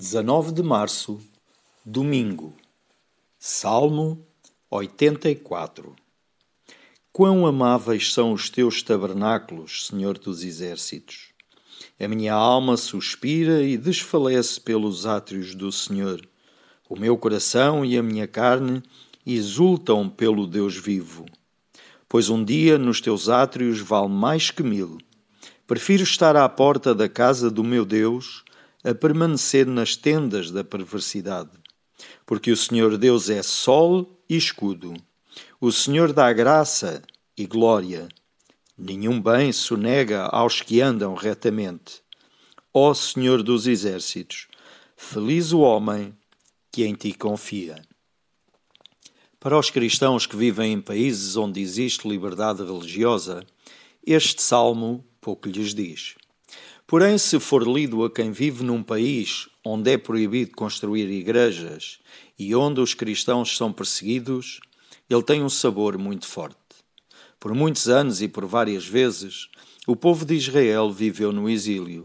19 de março, domingo. Salmo 84 Quão amáveis são os teus tabernáculos, Senhor dos Exércitos! A minha alma suspira e desfalece pelos átrios do Senhor. O meu coração e a minha carne exultam pelo Deus vivo. Pois um dia nos teus átrios vale mais que mil. Prefiro estar à porta da casa do meu Deus a permanecer nas tendas da perversidade. Porque o Senhor Deus é sol e escudo. O Senhor dá graça e glória. Nenhum bem sonega aos que andam retamente. Ó Senhor dos exércitos, feliz o homem que em ti confia. Para os cristãos que vivem em países onde existe liberdade religiosa, este salmo pouco lhes diz. Porém, se for lido a quem vive num país onde é proibido construir igrejas e onde os cristãos são perseguidos, ele tem um sabor muito forte. Por muitos anos e por várias vezes, o povo de Israel viveu no exílio,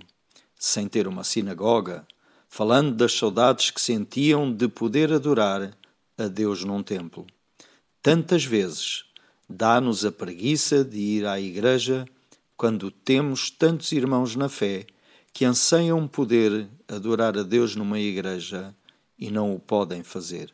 sem ter uma sinagoga, falando das saudades que sentiam de poder adorar a Deus num templo. Tantas vezes dá-nos a preguiça de ir à igreja quando temos tantos irmãos na fé que anseiam poder adorar a Deus numa igreja e não o podem fazer.